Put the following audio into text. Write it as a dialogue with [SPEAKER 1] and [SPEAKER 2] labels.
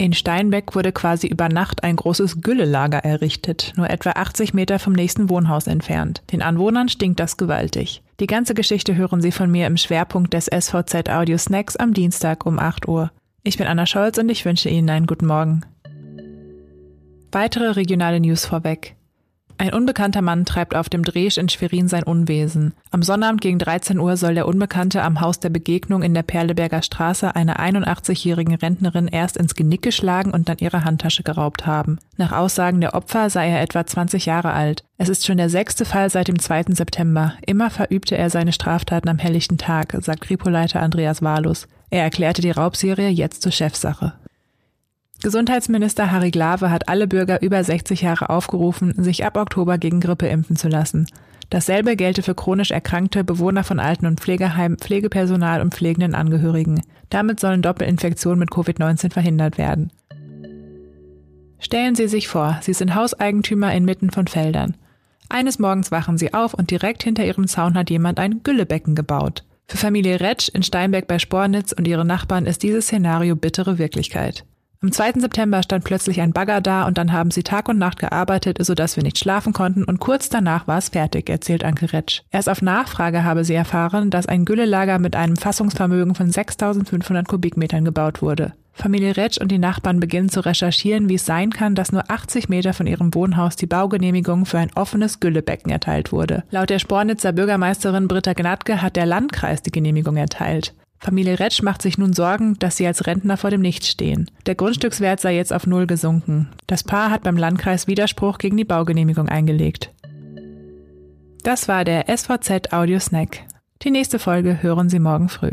[SPEAKER 1] In Steinbeck wurde quasi über Nacht ein großes Güllelager errichtet, nur etwa 80 Meter vom nächsten Wohnhaus entfernt. Den Anwohnern stinkt das gewaltig. Die ganze Geschichte hören Sie von mir im Schwerpunkt des SVZ Audio Snacks am Dienstag um 8 Uhr. Ich bin Anna Scholz und ich wünsche Ihnen einen guten Morgen. Weitere regionale News vorweg. Ein unbekannter Mann treibt auf dem Dresch in Schwerin sein Unwesen. Am Sonnabend gegen 13 Uhr soll der Unbekannte am Haus der Begegnung in der Perleberger Straße einer 81-jährigen Rentnerin erst ins Genick geschlagen und dann ihre Handtasche geraubt haben. Nach Aussagen der Opfer sei er etwa 20 Jahre alt. Es ist schon der sechste Fall seit dem 2. September. Immer verübte er seine Straftaten am helllichten Tag, sagt Kripoleiter Andreas Walus. Er erklärte die Raubserie jetzt zur Chefsache. Gesundheitsminister Harry Glawe hat alle Bürger über 60 Jahre aufgerufen, sich ab Oktober gegen Grippe impfen zu lassen. Dasselbe gelte für chronisch erkrankte Bewohner von Alten- und Pflegeheimen, Pflegepersonal und pflegenden Angehörigen. Damit sollen Doppelinfektionen mit Covid-19 verhindert werden. Stellen Sie sich vor, Sie sind Hauseigentümer inmitten von Feldern. Eines Morgens wachen Sie auf und direkt hinter Ihrem Zaun hat jemand ein Güllebecken gebaut. Für Familie Retsch in Steinberg bei Spornitz und ihre Nachbarn ist dieses Szenario bittere Wirklichkeit. Am 2. September stand plötzlich ein Bagger da und dann haben sie Tag und Nacht gearbeitet, sodass wir nicht schlafen konnten und kurz danach war es fertig, erzählt Anke Retsch. Erst auf Nachfrage habe sie erfahren, dass ein Güllelager mit einem Fassungsvermögen von 6500 Kubikmetern gebaut wurde. Familie Retsch und die Nachbarn beginnen zu recherchieren, wie es sein kann, dass nur 80 Meter von ihrem Wohnhaus die Baugenehmigung für ein offenes Güllebecken erteilt wurde. Laut der Spornitzer Bürgermeisterin Britta Gnadke hat der Landkreis die Genehmigung erteilt. Familie Retsch macht sich nun Sorgen, dass sie als Rentner vor dem Nichts stehen. Der Grundstückswert sei jetzt auf Null gesunken. Das Paar hat beim Landkreis Widerspruch gegen die Baugenehmigung eingelegt. Das war der SVZ Audio Snack. Die nächste Folge hören Sie morgen früh.